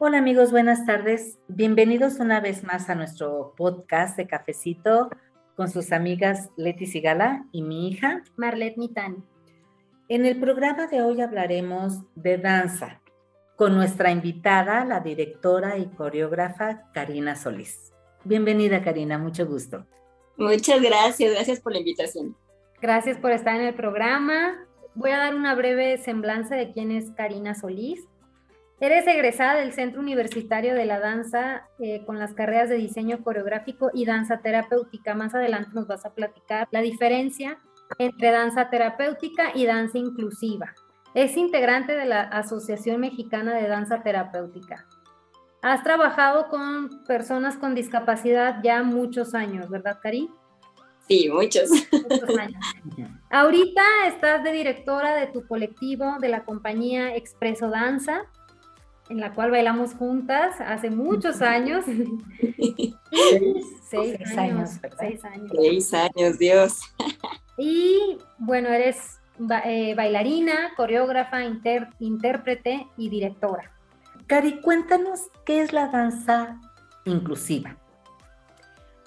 Hola amigos, buenas tardes. Bienvenidos una vez más a nuestro podcast de Cafecito con sus amigas Leti Sigala y mi hija Marlet Mitani. En el programa de hoy hablaremos de danza con nuestra invitada, la directora y coreógrafa Karina Solís. Bienvenida Karina, mucho gusto. Muchas gracias, gracias por la invitación. Gracias por estar en el programa. Voy a dar una breve semblanza de quién es Karina Solís. Eres egresada del Centro Universitario de la Danza eh, con las carreras de diseño coreográfico y danza terapéutica. Más adelante nos vas a platicar la diferencia entre danza terapéutica y danza inclusiva. Es integrante de la Asociación Mexicana de Danza Terapéutica. Has trabajado con personas con discapacidad ya muchos años, ¿verdad, Cari? Sí, muchos. muchos años. Ahorita estás de directora de tu colectivo de la compañía Expreso Danza en la cual bailamos juntas hace muchos años. seis, años, seis años. Seis años, Dios. Y bueno, eres eh, bailarina, coreógrafa, intérprete y directora. Cari, cuéntanos qué es la danza inclusiva.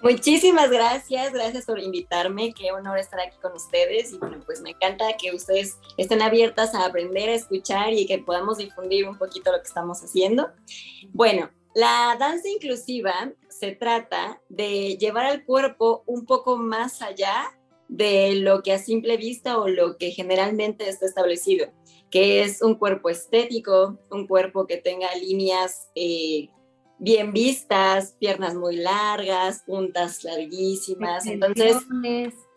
Muchísimas gracias, gracias por invitarme, qué honor estar aquí con ustedes y bueno, pues me encanta que ustedes estén abiertas a aprender, a escuchar y que podamos difundir un poquito lo que estamos haciendo. Bueno, la danza inclusiva se trata de llevar al cuerpo un poco más allá de lo que a simple vista o lo que generalmente está establecido, que es un cuerpo estético, un cuerpo que tenga líneas eh, bien vistas, piernas muy largas, puntas larguísimas, entonces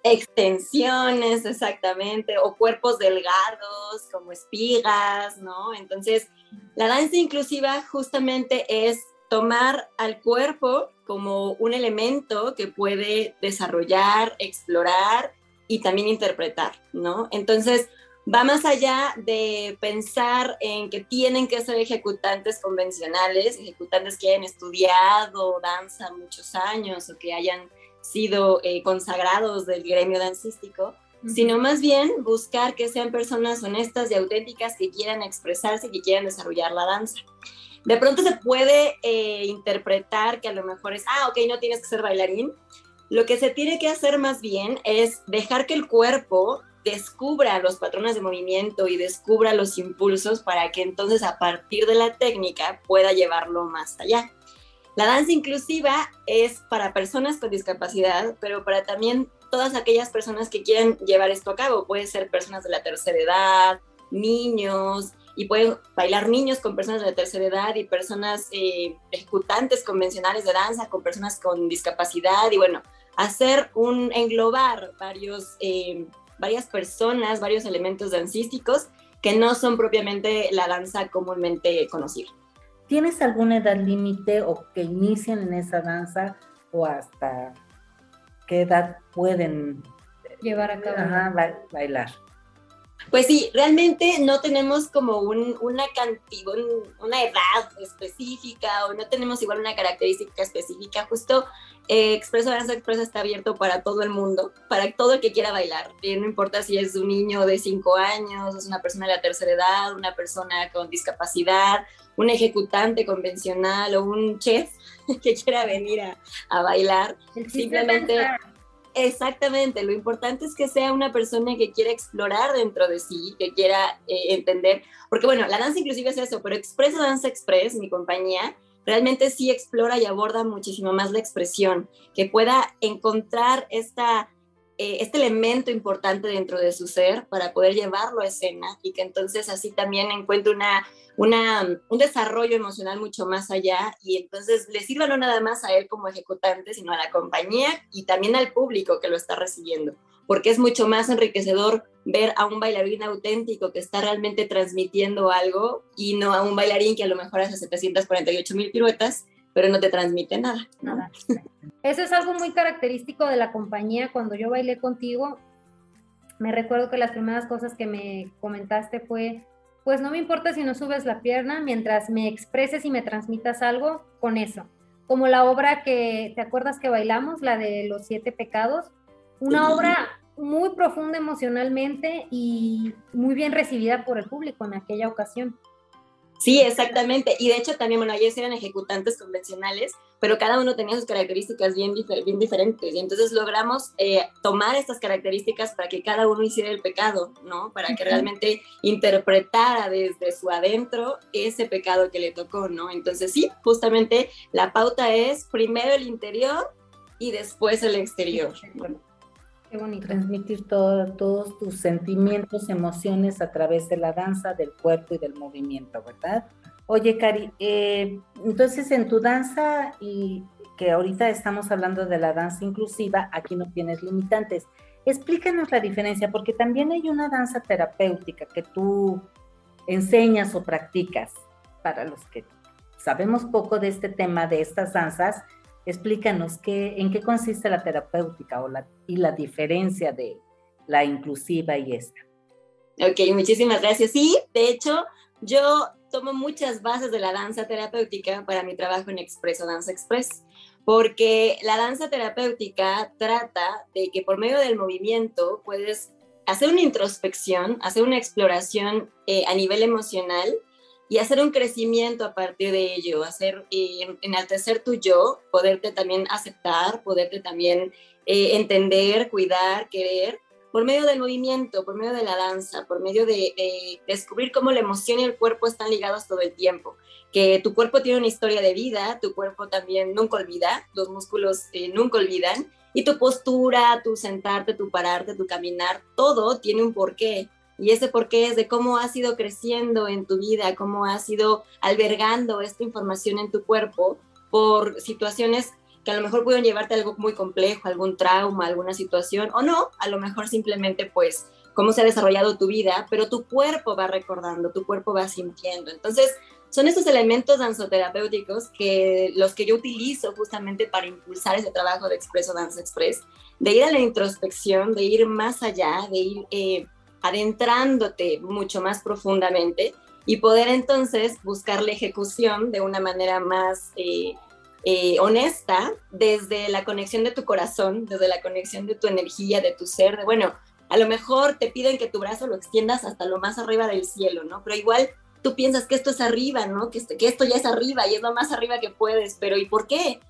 extensiones exactamente, o cuerpos delgados como espigas, ¿no? Entonces, la danza inclusiva justamente es tomar al cuerpo como un elemento que puede desarrollar, explorar y también interpretar, ¿no? Entonces, va más allá de pensar en que tienen que ser ejecutantes convencionales, ejecutantes que hayan estudiado danza muchos años o que hayan sido eh, consagrados del gremio dancístico, sino más bien buscar que sean personas honestas y auténticas que quieran expresarse y que quieran desarrollar la danza. De pronto se puede eh, interpretar que a lo mejor es, ah, ok, no tienes que ser bailarín. Lo que se tiene que hacer más bien es dejar que el cuerpo descubra los patrones de movimiento y descubra los impulsos para que entonces a partir de la técnica pueda llevarlo más allá. La danza inclusiva es para personas con discapacidad, pero para también todas aquellas personas que quieren llevar esto a cabo. Puede ser personas de la tercera edad, niños, y pueden bailar niños con personas de la tercera edad y personas eh, ejecutantes convencionales de danza con personas con discapacidad y bueno, hacer un englobar varios eh, varias personas, varios elementos dancísticos que no son propiamente la danza comúnmente conocida. ¿Tienes alguna edad límite o que inician en esa danza o hasta qué edad pueden llevar a cabo bailar? Pues sí, realmente no tenemos como una cantidad, una edad específica o no tenemos igual una característica específica. Justo eh, Expreso Danza Expresa está abierto para todo el mundo, para todo el que quiera bailar. Eh, no importa si es un niño de 5 años, es una persona de la tercera edad, una persona con discapacidad, un ejecutante convencional o un chef que quiera venir a, a bailar. Simplemente Exactamente, lo importante es que sea una persona que quiera explorar dentro de sí, que quiera eh, entender, porque bueno, la danza inclusive es eso, pero Express Danza Express, mi compañía, realmente sí explora y aborda muchísimo más la expresión, que pueda encontrar esta eh, este elemento importante dentro de su ser para poder llevarlo a escena y que entonces así también encuentre una, una, un desarrollo emocional mucho más allá y entonces le sirva no nada más a él como ejecutante, sino a la compañía y también al público que lo está recibiendo, porque es mucho más enriquecedor ver a un bailarín auténtico que está realmente transmitiendo algo y no a un bailarín que a lo mejor hace 748 mil piruetas pero no te transmite nada. Nada. Eso es algo muy característico de la compañía. Cuando yo bailé contigo, me recuerdo que las primeras cosas que me comentaste fue, pues no me importa si no subes la pierna, mientras me expreses y me transmitas algo con eso. Como la obra que, ¿te acuerdas que bailamos? La de los siete pecados. Una obra muy profunda emocionalmente y muy bien recibida por el público en aquella ocasión. Sí, exactamente. Y de hecho también, bueno, ellos eran ejecutantes convencionales, pero cada uno tenía sus características bien, bien diferentes. Y entonces logramos eh, tomar estas características para que cada uno hiciera el pecado, ¿no? Para que realmente interpretara desde su adentro ese pecado que le tocó, ¿no? Entonces sí, justamente la pauta es primero el interior y después el exterior. Qué bonito. Transmitir todos tus sentimientos, emociones a través de la danza, del cuerpo y del movimiento, ¿verdad? Oye, Cari, eh, entonces en tu danza, y que ahorita estamos hablando de la danza inclusiva, aquí no tienes limitantes. Explícanos la diferencia, porque también hay una danza terapéutica que tú enseñas o practicas. Para los que sabemos poco de este tema, de estas danzas, explícanos qué, en qué consiste la terapéutica o la, y la diferencia de la inclusiva y esta. Ok, muchísimas gracias. Sí, de hecho, yo tomo muchas bases de la danza terapéutica para mi trabajo en Expreso Danza Express, porque la danza terapéutica trata de que por medio del movimiento puedes hacer una introspección, hacer una exploración eh, a nivel emocional y hacer un crecimiento a partir de ello, hacer, eh, enaltecer tu yo, poderte también aceptar, poderte también eh, entender, cuidar, querer, por medio del movimiento, por medio de la danza, por medio de, descubrir cómo la emoción y el cuerpo están ligados todo el tiempo, que tu cuerpo tiene una historia de vida, tu cuerpo también nunca olvida, los músculos eh, nunca olvidan, y tu postura, tu sentarte, tu pararte, tu caminar, todo tiene un porqué. Y ese porqué es de cómo has ido creciendo en tu vida, cómo has ido albergando esta información en tu cuerpo por situaciones que a lo mejor pudieron llevarte a algo muy complejo, algún trauma, alguna situación, o no, a lo mejor simplemente pues cómo se ha desarrollado tu vida, pero tu cuerpo va recordando, tu cuerpo va sintiendo. Entonces, son estos elementos danzoterapéuticos que los que yo utilizo justamente para impulsar ese trabajo de Expreso Dance Express, de ir a la introspección, de ir más allá, de ir eh, adentrándote mucho más profundamente y poder entonces buscar la ejecución de una manera más eh, eh, honesta desde la conexión de tu corazón, desde la conexión de tu energía, de tu ser, bueno, a lo mejor te piden que tu brazo lo extiendas hasta lo más arriba del cielo, ¿no? Pero igual tú piensas que esto es arriba, ¿no? Que, que esto ya es arriba y es lo más arriba que puedes, pero ¿y por qué?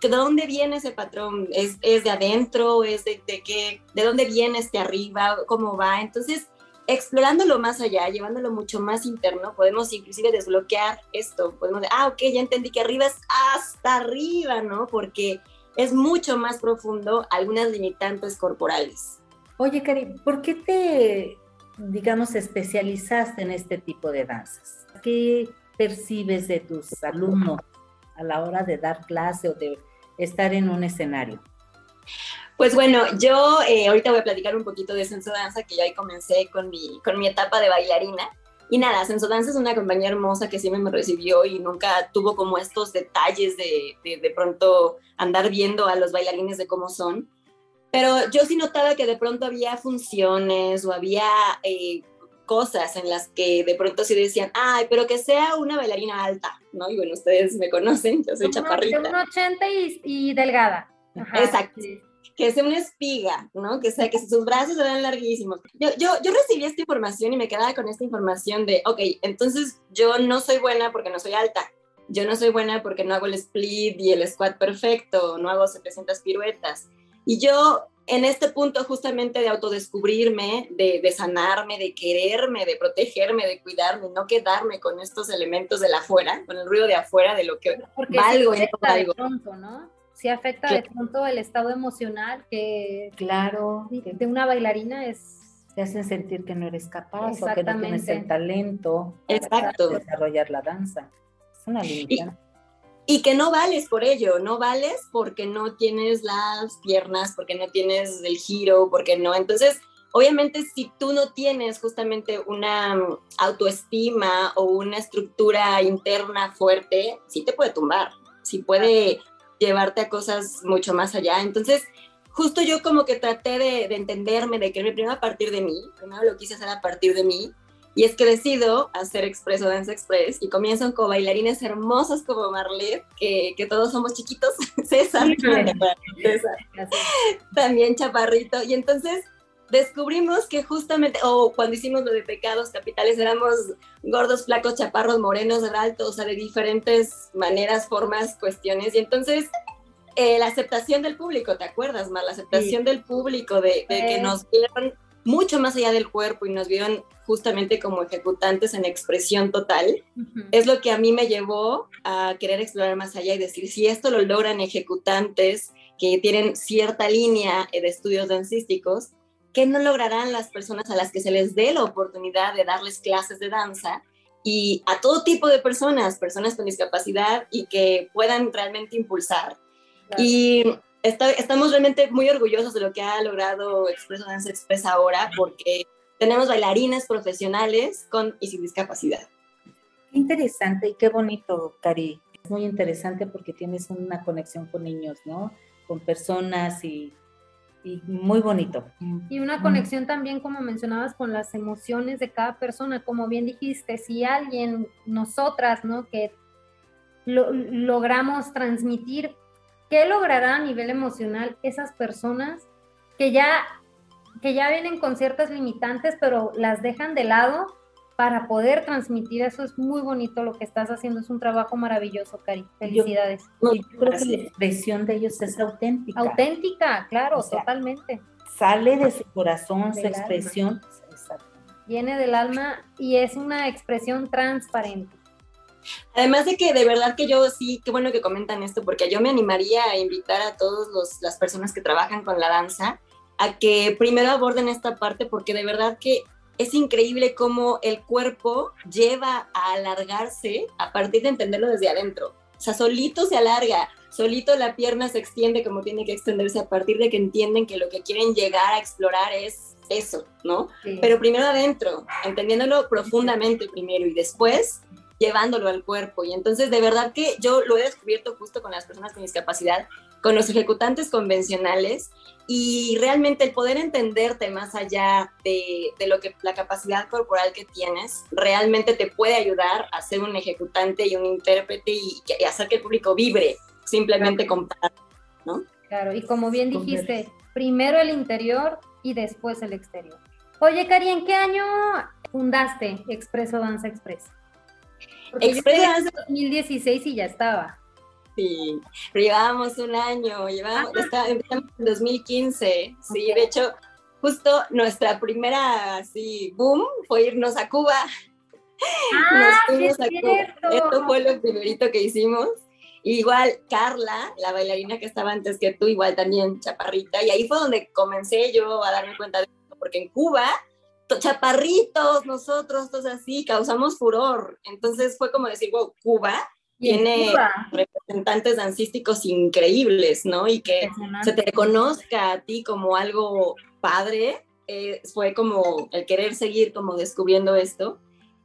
¿De dónde viene ese patrón? ¿Es, es de adentro? ¿Es de, de qué? ¿De dónde viene este arriba? ¿Cómo va? Entonces, explorándolo más allá, llevándolo mucho más interno, podemos inclusive desbloquear esto. Podemos decir, ah, ok, ya entendí que arriba es hasta arriba, ¿no? Porque es mucho más profundo algunas limitantes corporales. Oye, Cari, ¿por qué te, digamos, especializaste en este tipo de danzas? ¿Qué percibes de tus alumnos a la hora de dar clase o de estar en un escenario? Pues bueno, yo eh, ahorita voy a platicar un poquito de Senso Danza, que ya ahí comencé con mi, con mi etapa de bailarina. Y nada, Senso Danza es una compañía hermosa que siempre me recibió y nunca tuvo como estos detalles de, de, pronto andar viendo a los bailarines de cómo son. Pero yo sí notaba que de pronto había funciones o había eh, cosas en las que de pronto sí decían, ay, pero que sea una bailarina alta, ¿no? Y bueno, ustedes me conocen, yo soy chaparrita. De 1,80 y, y delgada. Exacto que sea una espiga, ¿no? Que sea que sus brazos eran larguísimos. Yo, yo, yo recibí esta información y me quedaba con esta información de, ok, entonces yo no soy buena porque no soy alta. Yo no soy buena porque no hago el split y el squat perfecto, no hago 700 piruetas. Y yo en este punto justamente de autodescubrirme, de, de sanarme, de quererme, de protegerme, de cuidarme, no quedarme con estos elementos de la afuera, con el ruido de afuera, de lo que Porque valgo y no valgo. Pronto, ¿no? sí afecta de pronto el estado emocional que, claro, de una bailarina es... Te hacen sentir que no eres capaz o que no tienes el talento Exacto. para desarrollar la danza. Es una limitante. Y, que no vales por ello, no vales porque no tienes las piernas, porque no tienes el giro, porque no. Entonces, obviamente si tú no tienes justamente una autoestima o una estructura interna fuerte, sí te puede tumbar, sí puede llevarte a cosas mucho más allá. Entonces, justo yo como que traté de, entenderme, de quererme primero a partir de mí, primero lo quise hacer a partir de mí, y es que decido hacer Expreso Dance Express y comienzan con bailarines hermosos como Marlet, que, que todos somos chiquitos, César, César, también chaparrito, y entonces descubrimos que justamente, o cuando hicimos lo de pecados capitales, éramos gordos, flacos, chaparros, morenos, altos, o sea, de diferentes maneras, formas, cuestiones. Y entonces, eh, la aceptación del público, ¿te acuerdas, Mar? La aceptación del público, de, que nos vieron mucho más allá del cuerpo y nos vieron justamente como ejecutantes en expresión total, es lo que a mí me llevó a querer explorar más allá y decir, si esto lo logran ejecutantes que tienen cierta línea de estudios dancísticos, ¿qué no lograrán las personas a las que se les dé la oportunidad de darles clases de danza? Y a todo tipo de personas, personas con discapacidad y que puedan realmente impulsar. Y estamos realmente muy orgullosos de lo que ha logrado Expreso Danza Express ahora, porque tenemos bailarines profesionales con y sin discapacidad. Qué interesante y qué bonito, Cari. Es muy interesante porque tienes una conexión con niños, ¿no? Con personas y, y muy bonito. Y una conexión también, como mencionabas, con las emociones de cada persona. Como bien dijiste, si alguien, nosotras, ¿no? Que logramos transmitir ¿Qué logrará a nivel emocional esas personas que ya, que ya vienen con ciertas limitantes, pero las dejan de lado para poder transmitir? Eso es muy bonito lo que estás haciendo, es un trabajo maravilloso, Cari. Felicidades. Yo, creo que la expresión de ellos es auténtica. Auténtica, claro, totalmente. Sale de su corazón, su expresión. Viene del alma y es una expresión transparente. Además de que de verdad que yo sí, qué bueno que comentan esto, porque yo me animaría a invitar a todas las personas que trabajan con la danza a que primero aborden esta parte, porque de verdad que es increíble cómo el cuerpo lleva a alargarse a partir de entenderlo desde adentro. O sea, solito se alarga, solito la pierna se extiende como tiene que extenderse a partir de que entienden que lo que quieren llegar a explorar es eso, ¿no? Pero primero adentro, entendiéndolo profundamente primero y después llevándolo al cuerpo. Y entonces, de verdad que yo lo he descubierto justo con las personas con discapacidad, con los ejecutantes convencionales y realmente el poder entenderte más allá de, de, lo que la capacidad corporal que tienes realmente te puede ayudar a ser un ejecutante y un intérprete y, hacer que el público vibre simplemente con ¿no? Claro, y como bien dijiste, primero el interior y después el exterior. Oye, Cari, ¿en qué año fundaste Expreso Danza Express? Express 2016 y ya estaba. Sí, pero llevábamos un año, llevábamos, empezamos en 2015, sí, de hecho, justo nuestra primera, así, boom, fue irnos a Cuba. Ah, Nos a Cuba. Esto fue lo primerito que hicimos. Igual Carla, la bailarina que estaba antes que tú, igual también chaparrita, y ahí fue donde comencé yo a darme cuenta de esto, porque en Cuba chaparritos, nosotros, todos así, causamos furor. Entonces fue como decir, wow, Cuba tiene representantes dancísticos increíbles, ¿no? Y que se te conozca a ti como algo padre, eh, fue como el querer seguir como descubriendo esto.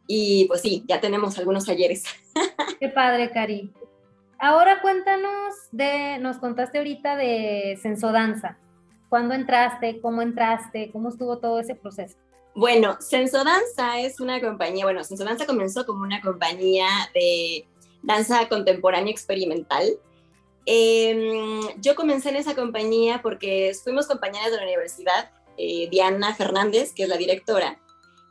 Y pues sí, ya tenemos algunos talleres. Qué padre, Cari. Ahora cuéntanos de, nos contaste ahorita de Sensodanza. ¿Cuándo entraste? ¿Cómo entraste? ¿Cómo estuvo todo ese proceso? Bueno, Sensodanza es una compañía, bueno, Sensodanza comenzó como una compañía de danza contemporánea experimental. Em, yo comencé en esa compañía porque fuimos compañeras de la universidad. Eh, Diana Fernández, que es la directora,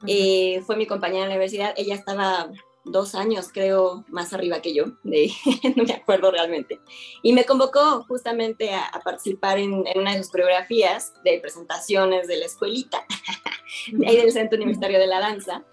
eh, fue mi compañera en la universidad. Ella estaba dos años, creo, más arriba que yo, no me acuerdo realmente. Y me convocó justamente a, participar en, una de sus coreografías de presentaciones de la escuelita, de ahí del Centro Universitario de la Danza.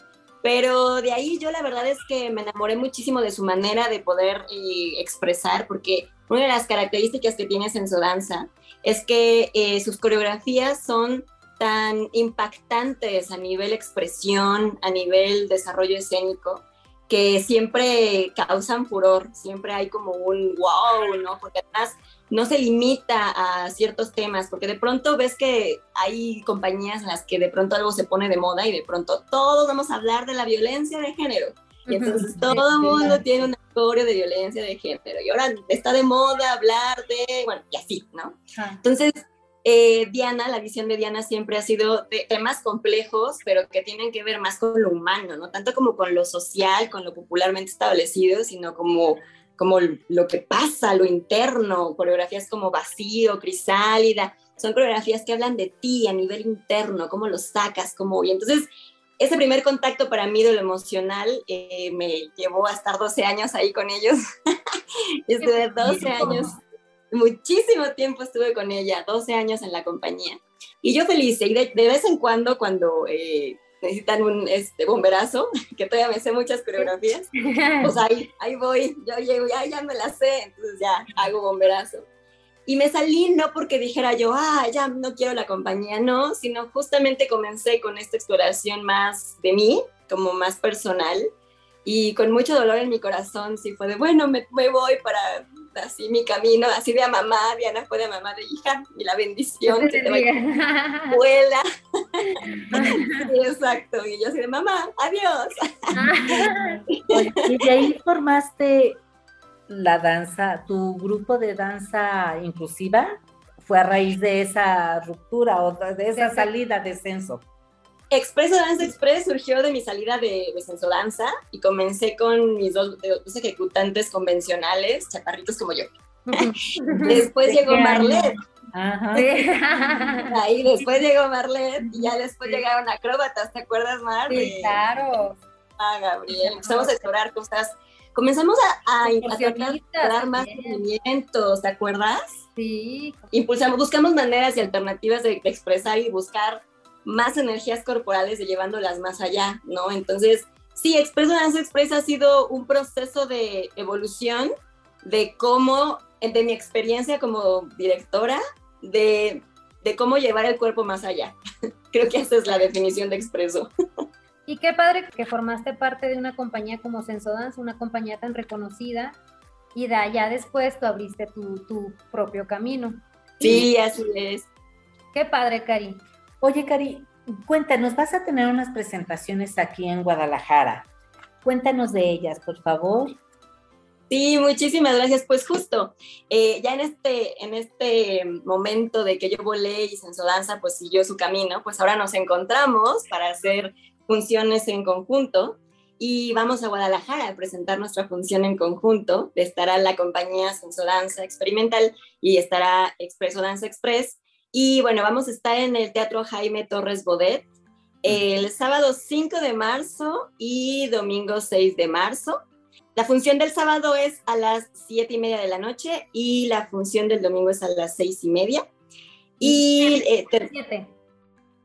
Pero de ahí yo la verdad es que me enamoré muchísimo de su manera de poder eh, expresar, porque una de las características que tiene danza es que eh, sus coreografías son tan impactantes a nivel expresión, a nivel desarrollo escénico, que siempre causan furor, siempre hay como un wow, ¿no? Porque además no se limita a ciertos temas, porque de pronto ves que hay compañías en las que de pronto algo se pone de moda y de pronto todos vamos a hablar de la violencia de género. Y entonces todo el mundo tiene una historia de violencia de género. Y ahora está de moda hablar de, bueno, y así, ¿no? Entonces, eh, Diana, la visión de Diana siempre ha sido de temas complejos, pero que tienen que ver más con lo humano, no tanto como con lo social, con lo popularmente establecido, sino como, como lo que pasa, lo interno, coreografías como Vacío, Crisálida, son coreografías que hablan de ti a nivel interno, cómo lo sacas, cómo... Y entonces, ese primer contacto para mí de lo emocional eh, me llevó a estar 12 años ahí con ellos. estuve 12 años, muchísimo tiempo estuve con ella, 12 años en la compañía. Y yo feliz, y de, vez en cuando, cuando eh, necesitan un este, bomberazo, que todavía me sé muchas coreografías, pues ahí, ahí voy, yo llego, ya, ya me la sé, entonces ya hago bomberazo. Y me salí no porque dijera yo, ah, ya no quiero la compañía, no, sino justamente comencé con esta exploración más de mí, como más personal, y con mucho dolor en mi corazón, sí fue de, bueno, me, me voy para así mi camino, así de a mamá, Diana fue de mamá de hija, y la bendición que te vaya abuela. exacto, y yo así de mamá, adiós. y de ahí formaste la danza, tu grupo de danza inclusiva fue a raíz de esa ruptura o de esa salida de censo. Expreso Danza Express surgió de mi salida de, de Danza y comencé con mis dos, ejecutantes convencionales, chaparritos como yo. después llegó Marlet. Ahí después llegó Marlet y ya después llegaron acróbatas, ¿te acuerdas, Mar? Sí, claro. Ah, Gabriel, empezamos a explorar cosas comenzamos a, a, dar más movimientos, ¿te acuerdas? Sí. Impulsamos, buscamos maneras y alternativas de, expresar y buscar más energías corporales y llevándolas más allá, ¿no? Entonces, sí, Expreso Dance Express ha sido un proceso de evolución de cómo, de mi experiencia como directora, de, de cómo llevar el cuerpo más allá. Creo que esa es la definición de Expreso. Y qué padre que formaste parte de una compañía como Sensodance, una compañía tan reconocida, y de allá después tú abriste tu, propio camino. Sí, así es. Qué padre, Cari. Oye, Cari, cuéntanos, vas a tener unas presentaciones aquí en Guadalajara. Cuéntanos de ellas, por favor. Sí, muchísimas gracias. Pues justo, eh, ya en este, en este momento de que yo volé y Sensodanza pues siguió su camino, pues ahora nos encontramos para hacer funciones en conjunto y vamos a Guadalajara a presentar nuestra función en conjunto. Estará la compañía Sensodanza Experimental y estará Expreso Danza Express. Y bueno, vamos a estar en el Teatro Jaime Torres Bodet el sábado 5 de marzo y domingo 6 de marzo. La función del sábado es a las 7 y media de la noche y la función del domingo es a las 6 y media. Y... Eh,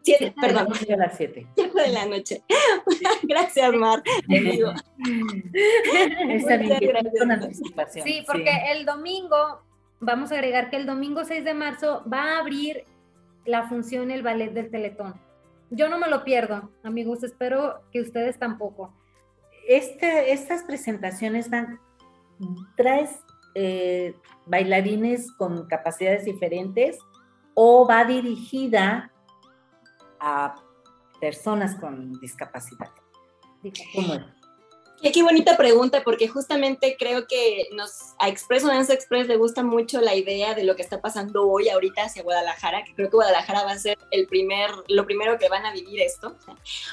Siete, perdón. A las siete. Siete de la noche. gracias, Mar. Sí, porque el domingo, vamos a agregar que el domingo 6 de marzo va a abrir la función el ballet del Teletón. Yo no me lo pierdo, amigos, espero que ustedes tampoco. Este, estas presentaciones dan, traes eh, bailarines con capacidades diferentes o va dirigida a personas con discapacidad? ¿Cómo Qué, bonita pregunta, porque justamente creo que nos, a Expreso Dance Express le gusta mucho la idea de lo que está pasando hoy, ahorita hacia Guadalajara, que creo que Guadalajara va a ser el primer, lo primero que van a vivir esto,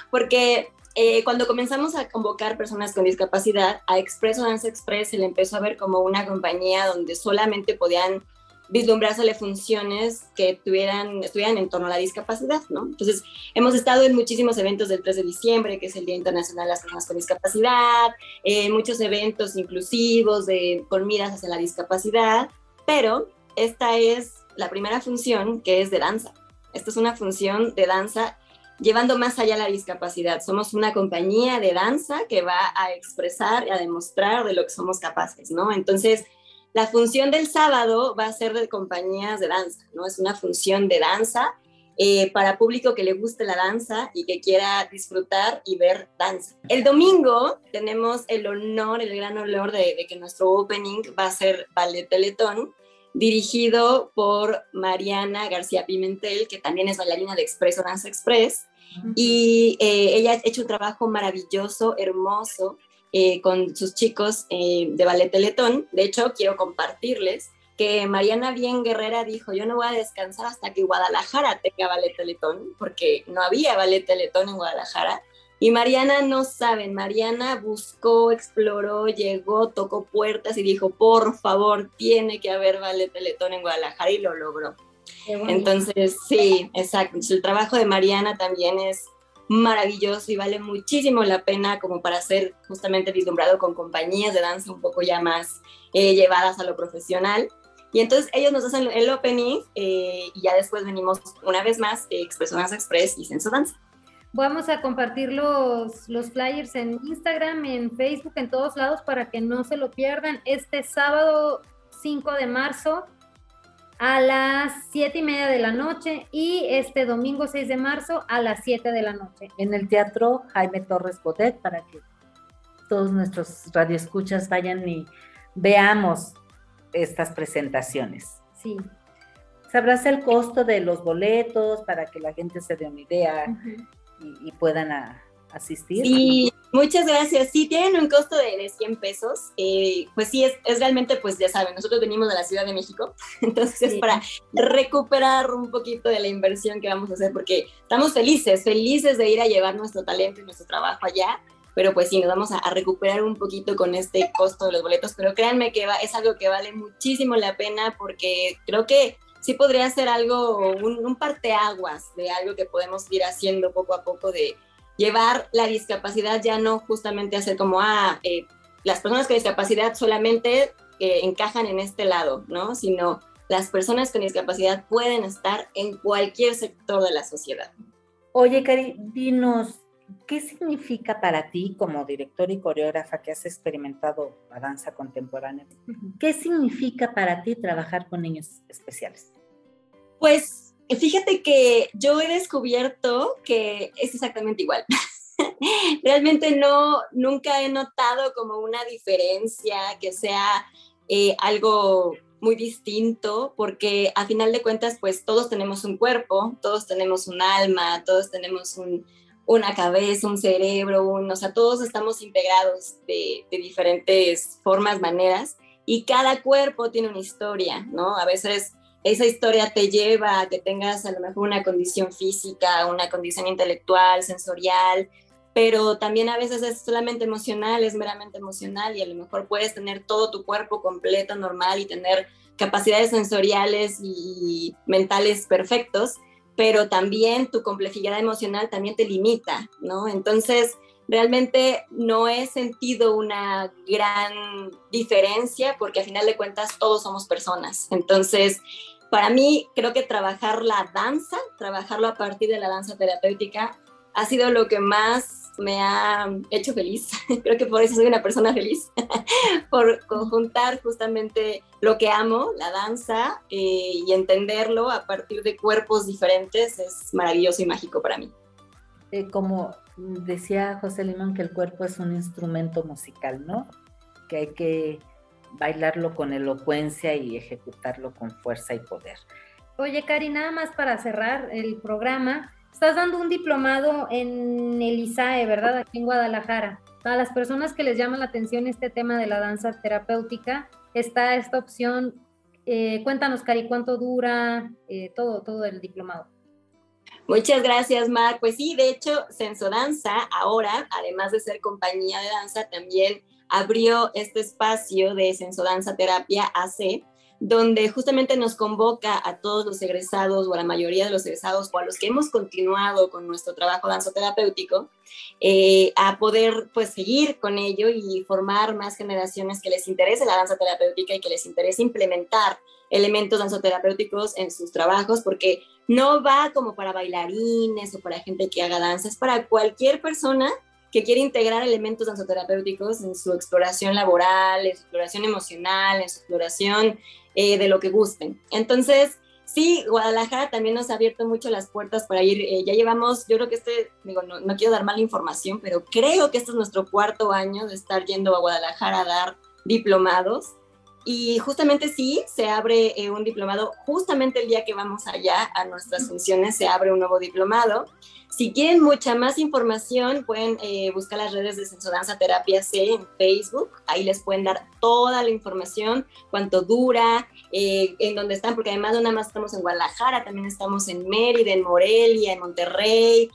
porque eh, cuando comenzamos a convocar personas con discapacidad, a Expreso Dance Express se le empezó a ver como una compañía donde solamente podían vislumbrarse funciones que tuvieran, estuvieran en torno a la discapacidad, ¿no? Entonces, hemos estado en muchísimos eventos del 3 de diciembre, que es el Día Internacional de las Personas con Discapacidad, en muchos eventos inclusivos de, con miras hacia la discapacidad, pero esta es la primera función que es de danza. Esta es una función de danza llevando más allá la discapacidad. Somos una compañía de danza que va a expresar a demostrar de lo que somos capaces, ¿no? Entonces, la función del sábado va a ser de compañías de danza, ¿no? Es una función de danza eh, para público que le guste la danza y que quiera disfrutar y ver danza. El domingo tenemos el honor, el gran honor de, que nuestro opening va a ser Ballet Teletón, dirigido por Mariana García Pimentel, que también es bailarina de Expreso Danza Express. Y eh, ella ha hecho un trabajo maravilloso, hermoso, eh, con sus chicos eh, de Ballet Teletón. De hecho, quiero compartirles que Mariana Bien Guerrera dijo, yo no voy a descansar hasta que Guadalajara tenga Ballet Teletón, porque no había Ballet Teletón en Guadalajara. Y Mariana no saben, Mariana buscó, exploró, llegó, tocó puertas y dijo, por favor, tiene que haber Ballet Teletón en Guadalajara y lo logró. Entonces, sí, exacto. El trabajo de Mariana también es maravilloso y vale muchísimo la pena como para ser justamente vislumbrado con compañías de danza un poco ya más eh, llevadas a lo profesional. Y entonces ellos nos hacen el opening eh, y ya después venimos una vez más eh, Expreso Danza Express y Senso Danza. Vamos a compartir los, los flyers en Instagram, en Facebook, en todos lados para que no se lo pierdan. Este sábado 5 de marzo a las 7 y media de la noche y este domingo 6 de marzo a las 7 de la noche. En el Teatro Jaime Torres Bodet para que todos nuestros radioescuchas vayan y veamos estas presentaciones. Sí. ¿Sabrás el costo de los boletos para que la gente se dé una idea y, puedan asistir? Sí, muchas gracias. Sí, tienen un costo de, 100 pesos. Eh, pues sí, es, es, realmente, pues ya saben, nosotros venimos de la Ciudad de México, entonces es para recuperar un poquito de la inversión que vamos a hacer, porque estamos felices, felices de ir a llevar nuestro talento y nuestro trabajo allá pero pues sí, nos vamos a, recuperar un poquito con este costo de los boletos, pero créanme que va, es algo que vale muchísimo la pena porque creo que sí podría ser algo, un, un parteaguas de algo que podemos ir haciendo poco a poco de llevar la discapacidad ya no justamente a ser como, ah, eh, las personas con discapacidad solamente eh, encajan en este lado, ¿no? Sino las personas con discapacidad pueden estar en cualquier sector de la sociedad. Oye, Cari, dinos, ¿qué significa para ti como director y coreógrafa que has experimentado la danza contemporánea? ¿Qué significa para ti trabajar con niños especiales? Pues fíjate que yo he descubierto que es exactamente igual. Realmente no, nunca he notado como una diferencia que sea eh, algo muy distinto, porque a final de cuentas, pues todos tenemos un cuerpo, todos tenemos un alma, todos tenemos un, una cabeza, un cerebro, un, o sea, todos estamos integrados de, diferentes formas, maneras, y cada cuerpo tiene una historia, ¿no? A veces esa historia te lleva a que tengas a lo mejor una condición física, una condición intelectual, sensorial, pero también a veces es solamente emocional, es meramente emocional y a lo mejor puedes tener todo tu cuerpo completo, normal y tener capacidades sensoriales y mentales perfectos, pero también tu complejidad emocional también te limita, ¿no? Entonces, realmente no he sentido una gran diferencia porque a final de cuentas todos somos personas. Entonces, para mí creo que trabajar la danza, trabajarlo a partir de la danza terapéutica, ha sido lo que más me ha hecho feliz. Creo que por eso soy una persona feliz, por conjuntar justamente lo que amo, la danza, eh, y entenderlo a partir de cuerpos diferentes es maravilloso y mágico para mí. Eh, como decía José Limón, que el cuerpo es un instrumento musical, ¿no? Que hay que bailarlo con elocuencia y ejecutarlo con fuerza y poder. Oye, Cari, nada más para cerrar el programa, Estás dando un diplomado en el ISAE, ¿verdad? Aquí en Guadalajara. Para las personas que les llama la atención este tema de la danza terapéutica, está esta opción. Eh, cuéntanos, Cari, ¿cuánto dura eh, todo, todo el diplomado? Muchas gracias, Mar. Pues sí, de hecho, Sensodanza ahora, además de ser compañía de danza, también abrió este espacio de Sensodanza Terapia AC, donde justamente nos convoca a todos los egresados o a la mayoría de los egresados o a los que hemos continuado con nuestro trabajo danzoterapéutico eh, a poder pues seguir con ello y formar más generaciones que les interese la danza terapéutica y que les interese implementar elementos danzoterapéuticos en sus trabajos porque no va como para bailarines o para gente que haga danza, es para cualquier persona que quiere integrar elementos danzoterapéuticos en su exploración laboral, en su exploración emocional, en su exploración eh, de lo que gusten. Entonces, sí, Guadalajara también nos ha abierto mucho las puertas para ir. Eh, ya llevamos, yo creo que este, no, no, quiero dar mala información, pero creo que este es nuestro cuarto año de estar yendo a Guadalajara a dar diplomados. Y justamente sí, se abre eh, un diplomado, justamente el día que vamos allá a nuestras funciones, se abre un nuevo diplomado. Si quieren mucha más información, pueden eh, buscar las redes de Sensodanza Terapia C en Facebook. Ahí les pueden dar toda la información, cuánto dura, eh, en dónde están, porque además nada más estamos en Guadalajara, también estamos en Mérida, en Morelia, en Monterrey,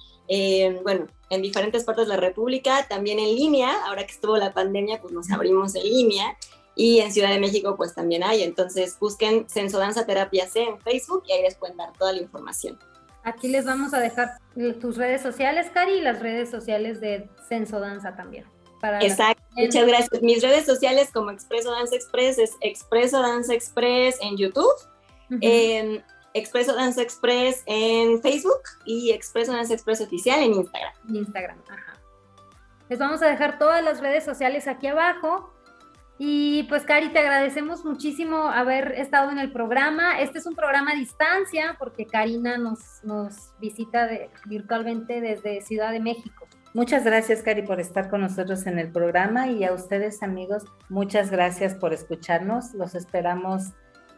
bueno, en diferentes partes de la República, también en línea. Ahora que estuvo la pandemia, pues nos abrimos en línea. Y en Ciudad de México pues también hay. Entonces busquen Sensodanza Terapia C en Facebook y ahí les pueden dar toda la información. Aquí les vamos a dejar tus redes sociales, Cari, y las redes sociales de Sensodanza también. Exacto, muchas gracias. Mis redes sociales como Expreso Danza Express es Expreso Danza Express en YouTube, Expreso Danza Express en Facebook y Expreso Danza Express Oficial en Instagram. Instagram, ajá. Les vamos a dejar todas las redes sociales aquí abajo y pues Cari, te agradecemos muchísimo haber estado en el programa. Este es un programa a distancia porque Karina nos, nos visita virtualmente desde Ciudad de México. Muchas gracias, Cari, por estar con nosotros en el programa y a ustedes, amigos, muchas gracias por escucharnos. Los esperamos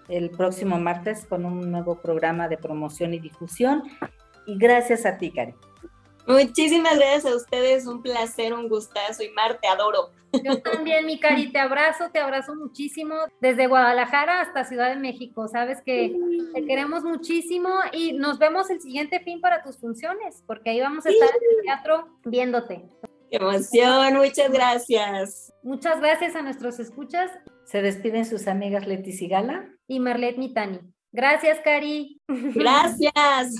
el próximo martes con un nuevo programa de promoción y difusión. Y gracias a ti, Cari. Muchísimas gracias a ustedes, un placer, un gustazo y Mar, te adoro. Yo también, mi Cari, te abrazo, te abrazo muchísimo desde Guadalajara hasta Ciudad de México. Sabes que te queremos muchísimo y nos vemos el siguiente fin para tus funciones, porque ahí vamos a estar en el teatro viéndote. ¡Qué emoción! Muchas gracias. Muchas gracias a nuestros escuchas. Se despiden sus amigas Leti Sigala y Marlet Mitani. Gracias, Cari. Gracias.